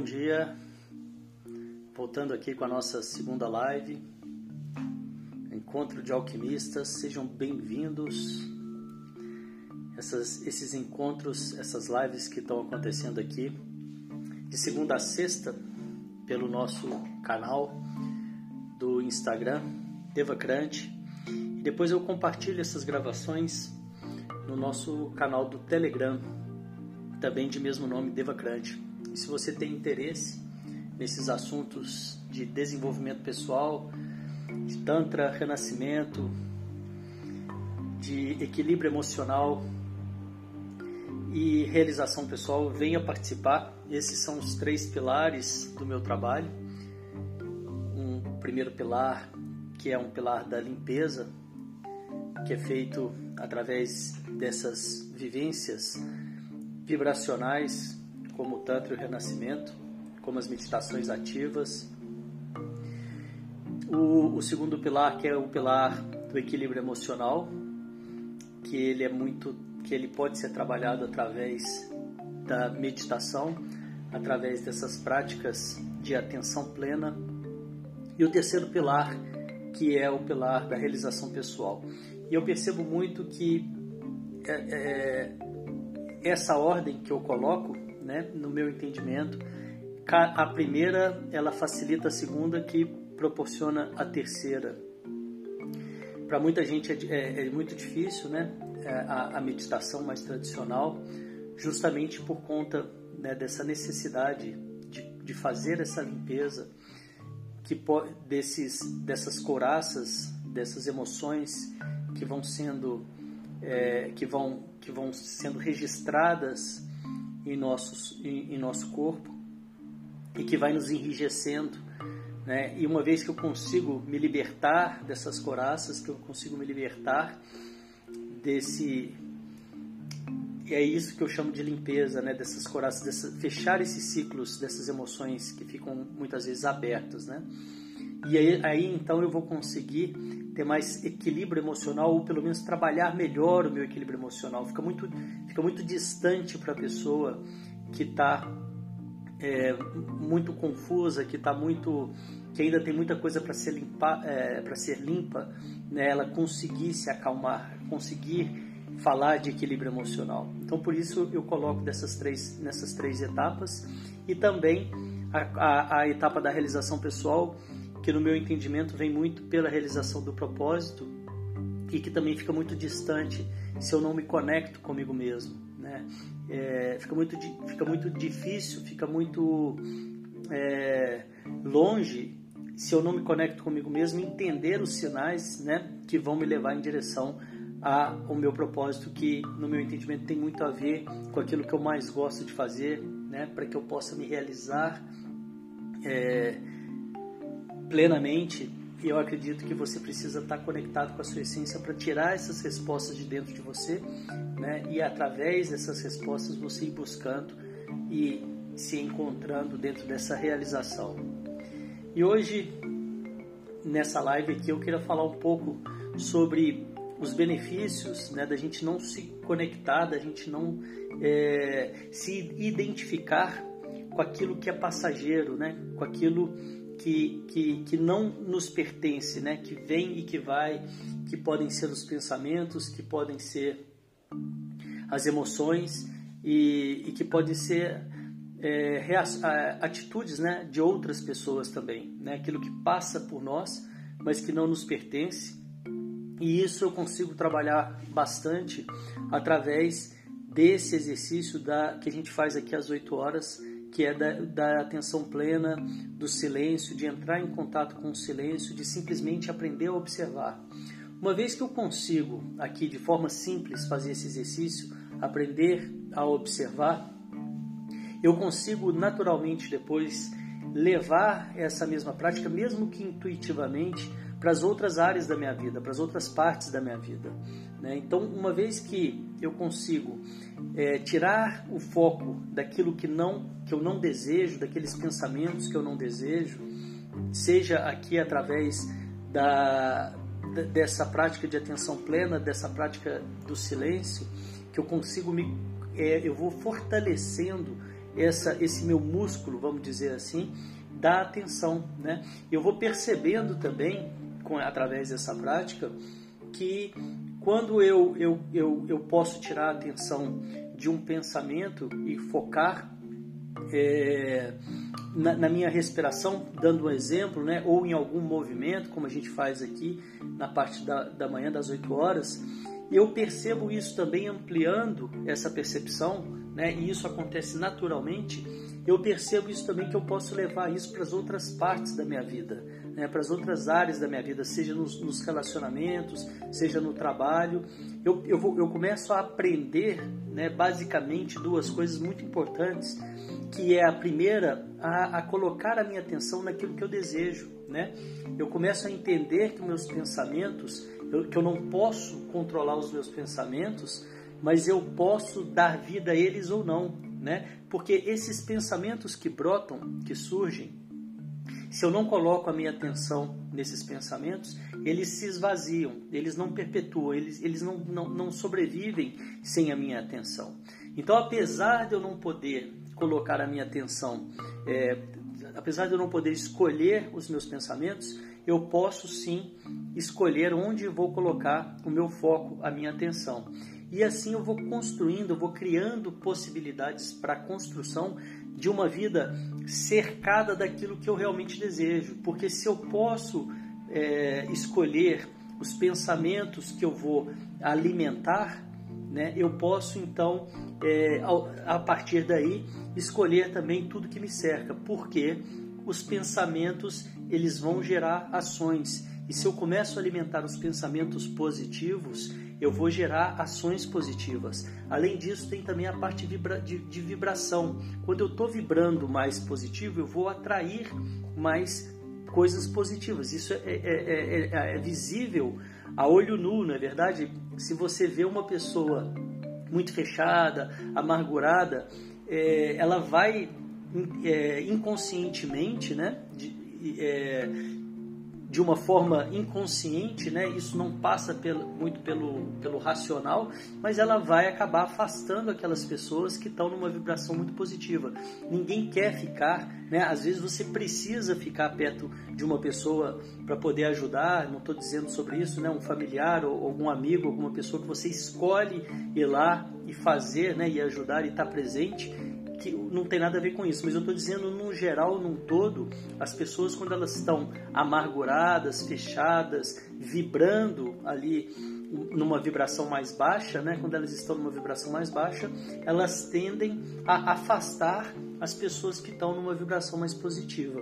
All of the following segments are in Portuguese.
Bom dia, voltando aqui com a nossa segunda live, Encontro de Alquimistas, sejam bem-vindos. esses encontros, essas lives que estão acontecendo aqui, de segunda a sexta, pelo nosso canal do Instagram, Devacrante, e depois eu compartilho essas gravações no nosso canal do Telegram, também de mesmo nome, Devacrante. E se você tem interesse nesses assuntos de desenvolvimento pessoal, de Tantra, renascimento, de equilíbrio emocional e realização pessoal, venha participar. Esses são os três pilares do meu trabalho. Um primeiro pilar, que é um pilar da limpeza, que é feito através dessas vivências vibracionais, como o Tantra e o Renascimento, como as meditações ativas. O, o segundo pilar, que é o pilar do equilíbrio emocional, que ele é muito, que ele pode ser trabalhado através da meditação, através dessas práticas de atenção plena. E o terceiro pilar, que é o pilar da realização pessoal. E eu percebo muito que é, é, essa ordem que eu coloco, né, no meu entendimento, a primeira ela facilita a segunda, que proporciona a terceira. Para muita gente é, é, é, muito difícil, né, é, a, a, meditação mais tradicional, justamente por conta né, dessa necessidade de, de fazer essa limpeza, que desses dessas coraças, dessas emoções que vão sendo é, que vão que vão sendo registradas em nossos em, em, nosso corpo e que vai nos enrijecendo né? e uma vez que eu consigo me libertar dessas coraças que eu consigo me libertar desse é isso que eu chamo de limpeza né dessas coraças dessa, fechar esses ciclos dessas emoções que ficam muitas vezes abertas né e aí, aí então eu vou conseguir ter mais equilíbrio emocional ou pelo menos trabalhar melhor o meu equilíbrio emocional. Fica muito, fica muito distante para a pessoa que está é, muito confusa, que está muito, que ainda tem muita coisa para ser limpa, é, para ser limpa, né? Ela conseguir se acalmar, conseguir falar de equilíbrio emocional. Então por isso eu coloco dessas três, nessas três etapas e também a, a, a etapa da realização pessoal que no meu entendimento vem muito pela realização do propósito e que também fica muito distante se eu não me conecto comigo mesmo, né? É, fica muito fica muito difícil, fica muito é, longe se eu não me conecto comigo mesmo, entender os sinais, né, que vão me levar em direção ao meu propósito, que no meu entendimento tem muito a ver com aquilo que eu mais gosto de fazer, né, para que eu possa me realizar. É, plenamente, e eu acredito que você precisa estar conectado com a sua essência para tirar essas respostas de dentro de você, né? E através dessas respostas você ir buscando e se encontrando dentro dessa realização. E hoje nessa live aqui eu queria falar um pouco sobre os benefícios né, da gente não se conectar, da gente não é, se identificar com aquilo que é passageiro, né, com aquilo que, que, que não nos pertence, né? que vem e que vai, que podem ser os pensamentos, que podem ser as emoções e, e que podem ser é, atitudes né? de outras pessoas também, né? aquilo que passa por nós, mas que não nos pertence. E isso eu consigo trabalhar bastante através desse exercício da, que a gente faz aqui às 8 horas que é da, da, atenção plena, do silêncio, de entrar em contato com o silêncio, de simplesmente aprender a observar. Uma vez que eu consigo aqui de forma simples fazer esse exercício, aprender a observar, eu consigo naturalmente depois levar essa mesma prática, mesmo que intuitivamente, para as outras áreas da minha vida, para as outras partes da minha vida. Né? Então, uma vez que eu consigo é, tirar o foco daquilo que não que eu não desejo, daqueles pensamentos que eu não desejo, seja aqui através da, dessa prática de atenção plena, dessa prática do silêncio, que eu consigo me, é, eu vou fortalecendo essa, esse meu músculo, vamos dizer assim, da atenção. Né? Eu vou percebendo também, com, através dessa prática, que quando eu, eu, eu, eu posso tirar a atenção de um pensamento e focar é, na, na, minha respiração, dando um exemplo, né, ou em algum movimento, como a gente faz aqui na parte da, da manhã, das 8 horas, eu percebo isso também ampliando essa percepção, né, e isso acontece naturalmente. Eu percebo isso também que eu posso levar isso para as outras partes da minha vida, né, para as outras áreas da minha vida, seja nos, nos relacionamentos, seja no trabalho. Eu, eu, vou, eu começo a aprender, né, basicamente, duas coisas muito importantes que é a primeira a, a, colocar a minha atenção naquilo que eu desejo, né? Eu começo a entender que meus pensamentos, eu, que eu não posso controlar os meus pensamentos, mas eu posso dar vida a eles ou não, né? Porque esses pensamentos que brotam, que surgem, se eu não coloco a minha atenção nesses pensamentos, eles se esvaziam, eles não perpetuam, eles, eles não, não, não sobrevivem sem a minha atenção. Então, apesar de eu não poder colocar a minha atenção, é, apesar de eu não poder escolher os meus pensamentos, eu posso sim escolher onde vou colocar o meu foco, a minha atenção. E assim eu vou construindo, eu vou criando possibilidades para a construção de uma vida cercada daquilo que eu realmente desejo. Porque se eu posso é, escolher os pensamentos que eu vou alimentar, né, eu posso então, é, a partir daí, escolher também tudo que me cerca, porque os pensamentos eles vão gerar ações. E se eu começo a alimentar os pensamentos positivos, eu vou gerar ações positivas. Além disso, tem também a parte de, vibração. Quando eu estou vibrando mais positivo, eu vou atrair mais coisas positivas. Isso é, é, é, é, visível a olho nu, não é verdade? Se você vê uma pessoa muito fechada, amargurada, é, ela vai é, inconscientemente, né, de, é, de uma forma inconsciente, né? Isso não passa pelo, muito pelo, pelo racional, mas ela vai acabar afastando aquelas pessoas que estão numa vibração muito positiva. Ninguém quer ficar, né? Às vezes você precisa ficar perto de uma pessoa para poder ajudar. Não estou dizendo sobre isso, né? Um familiar ou algum amigo, alguma pessoa que você escolhe ir lá e fazer, né? E ajudar e estar tá presente que não tem nada a ver com isso, mas eu estou dizendo no geral, num todo, as pessoas quando elas estão amarguradas, fechadas, vibrando ali numa vibração mais baixa, né? Quando elas estão numa vibração mais baixa, elas tendem a afastar as pessoas que estão numa vibração mais positiva.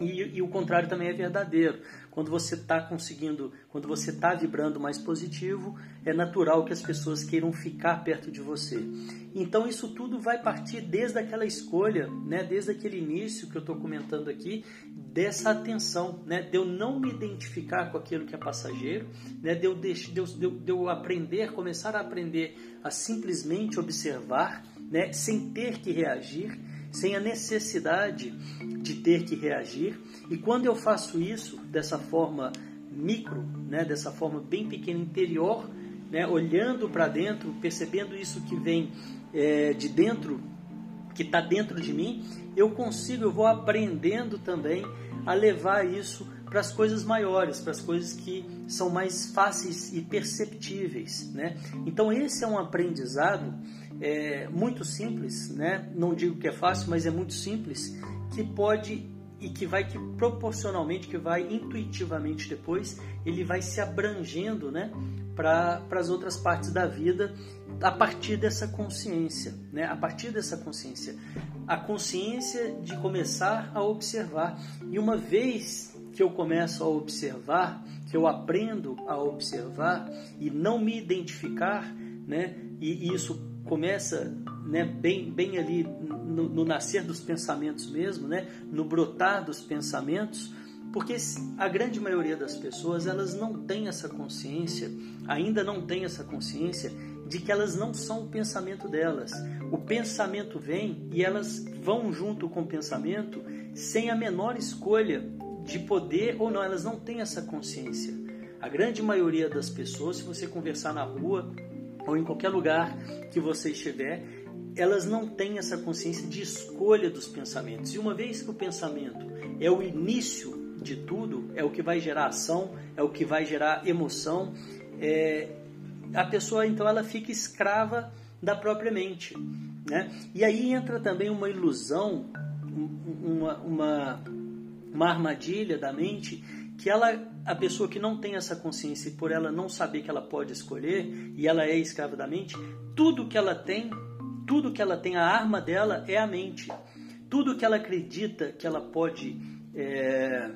E, e, o contrário também é verdadeiro. Quando você está conseguindo, quando você está vibrando mais positivo, é natural que as pessoas queiram ficar perto de você. Então isso tudo vai partir desde aquela escolha, né? desde aquele início que eu estou comentando aqui, dessa atenção, né? de eu não me identificar com aquilo que é passageiro, né? de, eu de, de, de eu aprender, começar a aprender a simplesmente observar, né? sem ter que reagir sem a necessidade de ter que reagir. E quando eu faço isso dessa forma micro, né, dessa forma bem pequena, interior, né, olhando para dentro, percebendo isso que vem é, de dentro, que está dentro de mim, eu consigo, eu vou aprendendo também a levar isso para as coisas maiores, para as coisas que são mais fáceis e perceptíveis, né? Então esse é um aprendizado é, muito simples, né? Não digo que é fácil, mas é muito simples, que pode e que vai que proporcionalmente, que vai intuitivamente depois, ele vai se abrangendo, né? Para as outras partes da vida a partir dessa consciência, né? A partir dessa consciência, a consciência de começar a observar. E uma vez que eu começo a observar, que eu aprendo a observar e não me identificar, né? E, e isso começa né, bem, bem ali no, no, nascer dos pensamentos mesmo, né, no brotar dos pensamentos, porque a grande maioria das pessoas elas não tem essa consciência, ainda não tem essa consciência de que elas não são o pensamento delas. O pensamento vem e elas vão junto com o pensamento sem a menor escolha de poder ou não, elas não têm essa consciência. A grande maioria das pessoas, se você conversar na rua, ou em qualquer lugar que você estiver, elas não têm essa consciência de escolha dos pensamentos. E uma vez que o pensamento é o início de tudo, é o que vai gerar ação, é o que vai gerar emoção, é, a pessoa então ela fica escrava da própria mente. Né? E aí entra também uma ilusão, uma, uma, uma armadilha da mente que ela, a pessoa que não tem essa consciência e por ela não saber que ela pode escolher e ela é escrava da mente, tudo que ela tem, tudo que ela tem, a arma dela é a mente. Tudo que ela acredita que ela pode é,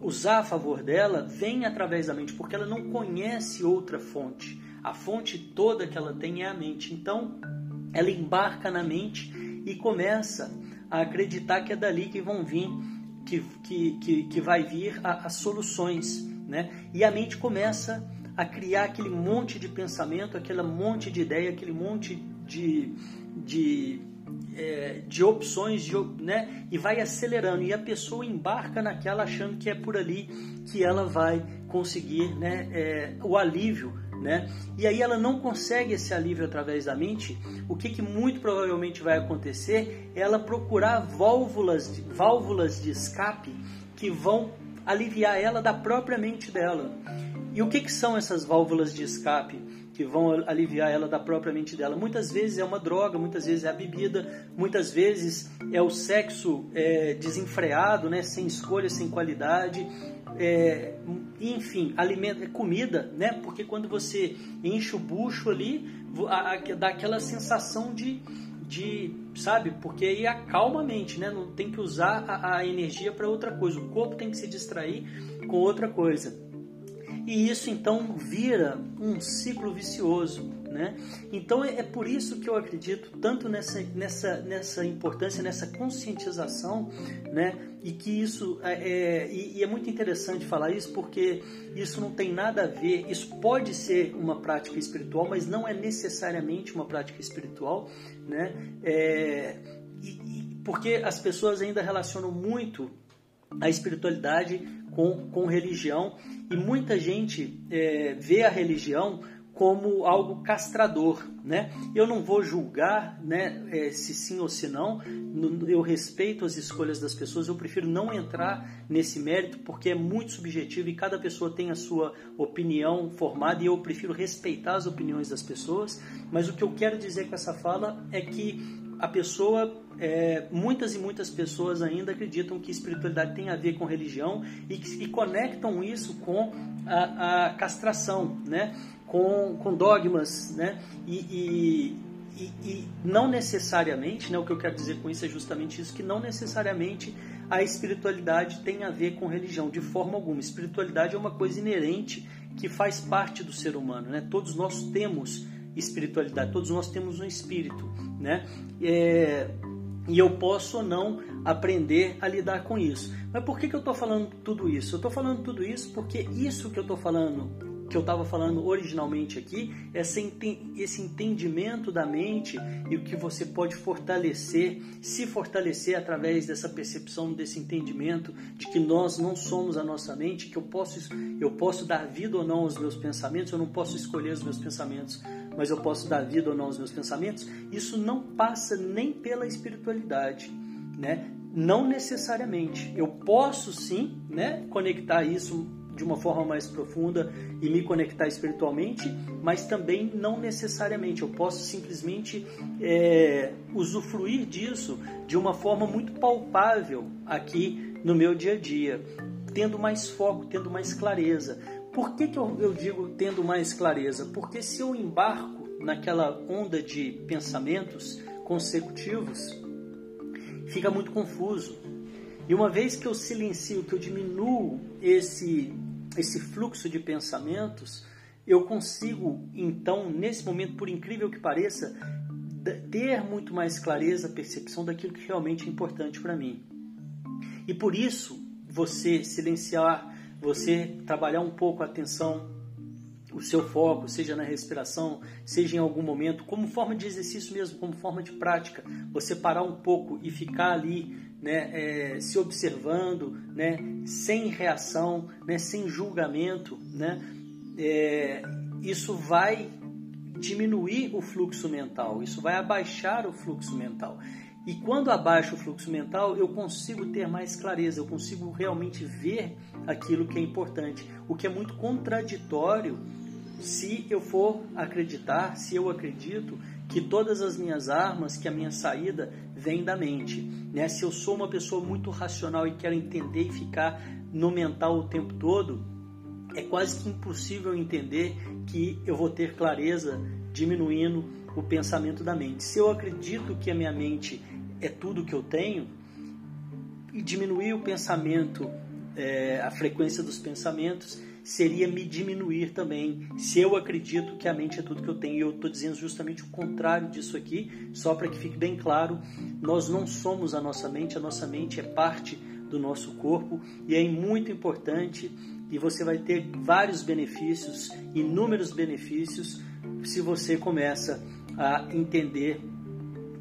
usar a favor dela vem através da mente, porque ela não conhece outra fonte. A fonte toda que ela tem é a mente. Então, ela embarca na mente e começa a acreditar que é dali que vão vir, que, que, que, que vai vir as soluções. Né? E a mente começa a criar aquele monte de pensamento, aquele monte de ideia, aquele monte de, de, é, de opções, de, né? e vai acelerando. E a pessoa embarca naquela achando que é por ali que ela vai conseguir né? É, o alívio né? E aí ela não consegue esse alívio através da mente. O que, que muito provavelmente vai acontecer é ela procurar válvulas de, válvulas de escape que vão aliviar ela da própria mente dela. E o que, que são essas válvulas de escape que vão aliviar ela da própria mente dela? Muitas vezes é uma droga, muitas vezes é a bebida, muitas vezes é o sexo é, desenfreado, né? sem escolha, sem qualidade, é, enfim, alimento, comida, né? Porque quando você enche o bucho ali, a, a, dá aquela sensação de, de, sabe? Porque aí acalma a mente, né? Não tem que usar a, a energia para outra coisa. O corpo tem que se distrair com outra coisa. E isso então vira um ciclo vicioso. Né? Então é, é, por isso que eu acredito tanto nessa, nessa, nessa importância, nessa conscientização, né? e que isso é, é e, e, é muito interessante falar isso porque isso não tem nada a ver, isso pode ser uma prática espiritual, mas não é necessariamente uma prática espiritual, né? É, e, e, porque as pessoas ainda relacionam muito a espiritualidade com, com religião e muita gente é, vê a religião como algo castrador, né? Eu não vou julgar, né, é, se sim ou se não. Eu respeito as escolhas das pessoas. Eu prefiro não entrar nesse mérito porque é muito subjetivo e cada pessoa tem a sua opinião formada e eu prefiro respeitar as opiniões das pessoas. Mas o que eu quero dizer com essa fala é que a pessoa, é, muitas e muitas pessoas ainda acreditam que espiritualidade tem a ver com religião e, e conectam isso com a, a castração, né? com, com dogmas, né? E, e, e, e, não necessariamente, né? O que eu quero dizer com isso é justamente isso, que não necessariamente a espiritualidade tem a ver com religião, de forma alguma. Espiritualidade é uma coisa inerente que faz parte do ser humano, né? Todos nós temos espiritualidade, todos nós temos um espírito, né? É, e eu posso ou não aprender a lidar com isso. Mas por que, que eu estou falando tudo isso? Eu estou falando tudo isso porque isso que eu estou falando que eu estava falando originalmente aqui, esse entendimento da mente e o que você pode fortalecer, se fortalecer através dessa percepção, desse entendimento de que nós não somos a nossa mente, que eu posso, eu posso dar vida ou não aos meus pensamentos, eu não posso escolher os meus pensamentos, mas eu posso dar vida ou não aos meus pensamentos. Isso não passa nem pela espiritualidade, né? Não necessariamente. Eu posso sim, né, conectar isso de uma forma mais profunda e me conectar espiritualmente, mas também não necessariamente. Eu posso simplesmente é, usufruir disso de uma forma muito palpável aqui no meu dia a dia, tendo mais foco, tendo mais clareza. Por que, que eu, eu digo tendo mais clareza? Porque se eu embarco naquela onda de pensamentos consecutivos, fica muito confuso. E uma vez que eu silencio, que eu diminuo esse esse fluxo de pensamentos, eu consigo, então, nesse momento, por incrível que pareça, ter muito mais clareza, percepção daquilo que realmente é importante para mim. E por isso, você silenciar, você trabalhar um pouco a atenção, o seu foco, seja na respiração, seja em algum momento, como forma de exercício mesmo, como forma de prática, você parar um pouco e ficar ali né, é, se observando, né, sem reação, né, sem julgamento, né, é, isso vai diminuir o fluxo mental, isso vai abaixar o fluxo mental. E quando abaixo o fluxo mental, eu consigo ter mais clareza, eu consigo realmente ver aquilo que é importante, o que é muito contraditório se eu for acreditar, se eu acredito que todas as minhas armas, que a minha saída vem da mente. Né? Se eu sou uma pessoa muito racional e quero entender e ficar no mental o tempo todo, é quase que impossível entender que eu vou ter clareza diminuindo o pensamento da mente. Se eu acredito que a minha mente é tudo que eu tenho, e diminuir o pensamento, é, a frequência dos pensamentos, seria me diminuir também. Se eu acredito que a mente é tudo que eu tenho, e eu estou dizendo justamente o contrário disso aqui, só para que fique bem claro, nós não somos a nossa mente, a nossa mente é parte do nosso corpo e é muito importante e você vai ter vários benefícios, inúmeros benefícios, se você começa a entender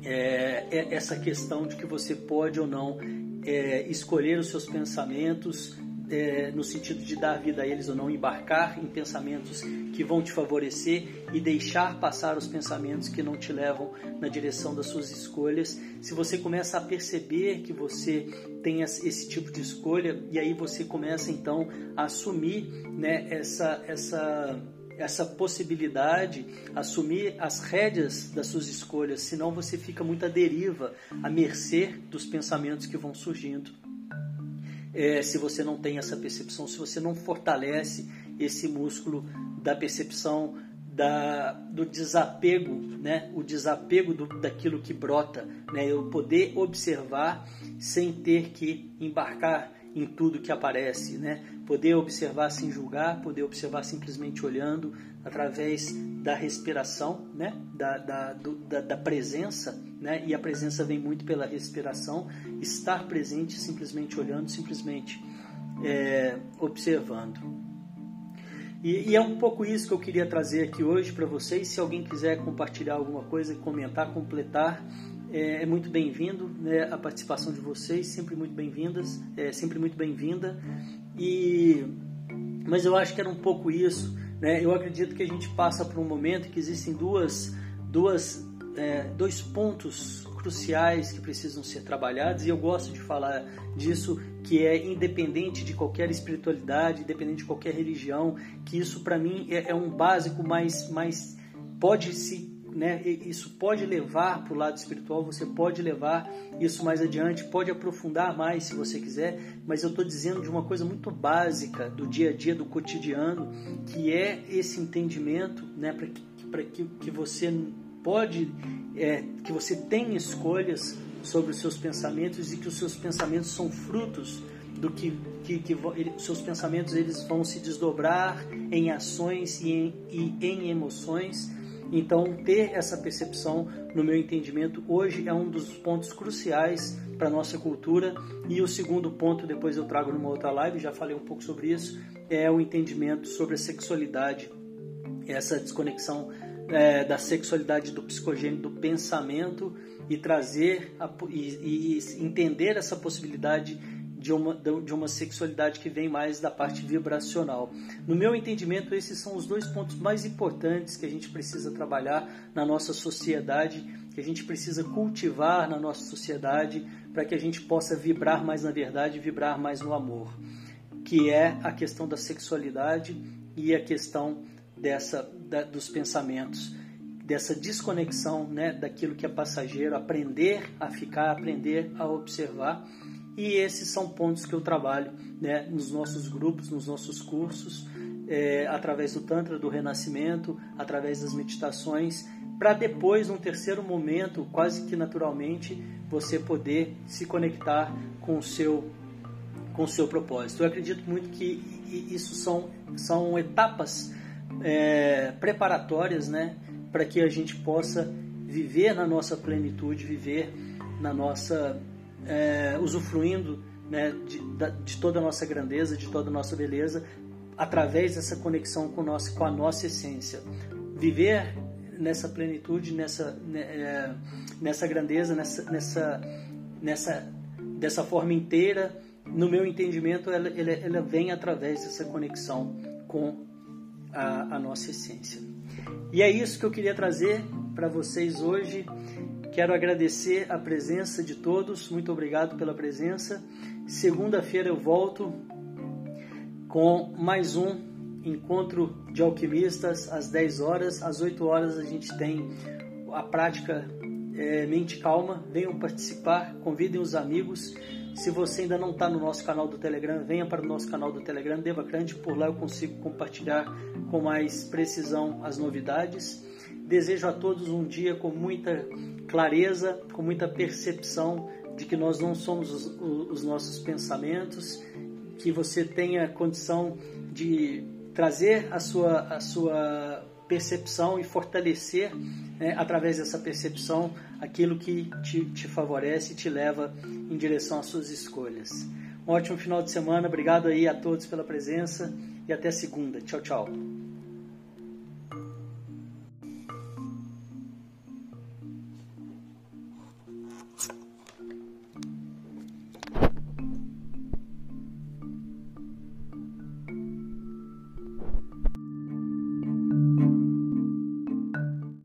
é, é essa questão de que você pode ou não é, escolher os seus pensamentos é, no sentido de dar vida a eles ou não, embarcar em pensamentos que vão te favorecer e deixar passar os pensamentos que não te levam na direção das suas escolhas. Se você começa a perceber que você tem esse tipo de escolha e aí você começa então a assumir né, essa essa essa possibilidade, assumir as rédeas das suas escolhas, senão você fica muito à deriva, à mercê dos pensamentos que vão surgindo é, se você não tem essa percepção, se você não fortalece esse músculo da percepção, da, do desapego, né? o desapego do, daquilo que brota, né? eu poder observar sem ter que embarcar em tudo que aparece, né? Poder observar sem julgar, poder observar simplesmente olhando através da respiração, né? Da, da, do, da, da, presença, né? E a presença vem muito pela respiração. Estar presente, simplesmente olhando, simplesmente é, observando. E, e, é um pouco isso que eu queria trazer aqui hoje para vocês. Se alguém quiser compartilhar alguma coisa, comentar, completar, é, é muito bem-vindo, né, a participação de vocês, sempre muito bem-vindas, é sempre muito bem-vinda. E mas eu acho que era um pouco isso, né? Eu acredito que a gente passa por um momento que existem duas, duas, é, dois pontos cruciais que precisam ser trabalhados e eu gosto de falar disso que é independente de qualquer espiritualidade, independente de qualquer religião, que isso para mim é, é um básico, mas, mas pode se né, isso pode levar para o lado espiritual, você pode levar isso mais adiante, pode aprofundar mais se você quiser, mas eu estou dizendo de uma coisa muito básica do dia a dia, do cotidiano, que é esse entendimento né, para que, que, que você pode, é, que você tem escolhas sobre os seus pensamentos e que os seus pensamentos são frutos do que, que, que ele, seus pensamentos eles vão se desdobrar em ações e em, e em emoções então, ter essa percepção, no meu entendimento, hoje é um dos pontos cruciais para a nossa cultura. E o segundo ponto, depois eu trago numa outra live, já falei um pouco sobre isso, é o entendimento sobre a sexualidade, essa desconexão é, da sexualidade do psicogênio, do pensamento e trazer a, e, e entender essa possibilidade de uma, de uma sexualidade que vem mais da parte vibracional. No meu entendimento, esses são os dois pontos mais importantes que a gente precisa trabalhar na nossa sociedade, que a gente precisa cultivar na nossa sociedade para que a gente possa vibrar mais na verdade, vibrar mais no amor, que é a questão da sexualidade e a questão dessa da, dos pensamentos dessa desconexão né, daquilo que é passageiro, aprender a ficar, aprender a observar e esses são pontos que eu trabalho né, nos nossos grupos, nos nossos cursos, é, através do Tantra do Renascimento, através das meditações, para depois, num terceiro momento, quase que naturalmente, você poder se conectar com o seu, com o seu propósito. Eu acredito muito que isso são, são etapas é, preparatórias né, para que a gente possa viver na nossa plenitude, viver na nossa é, usufruindo né, de, de, toda a nossa grandeza, de toda a nossa beleza, através dessa conexão com, com a nossa essência. Viver nessa plenitude, nessa, né, é, nessa grandeza, nessa, nessa, nessa, dessa forma inteira, no meu entendimento, ela, ela, ela vem através dessa conexão com a, a nossa essência. E é isso que eu queria trazer para vocês hoje. Quero agradecer a presença de todos, muito obrigado pela presença. Segunda-feira eu volto com mais um encontro de alquimistas às 10 horas. Às 8 horas a gente tem a prática é, Mente Calma. Venham participar, convidem os amigos. Se você ainda não está no nosso canal do Telegram, venha para o nosso canal do Telegram, Devacrante. Por lá eu consigo compartilhar com mais precisão as novidades. Desejo a todos um dia com muita clareza, com muita percepção de que nós não somos os, os nossos pensamentos, que você tenha condição de trazer a sua, a sua percepção e fortalecer né, através dessa percepção aquilo que te, te favorece e te leva em direção às suas escolhas. Um ótimo final de semana, obrigado aí a todos pela presença e até segunda. Tchau, tchau.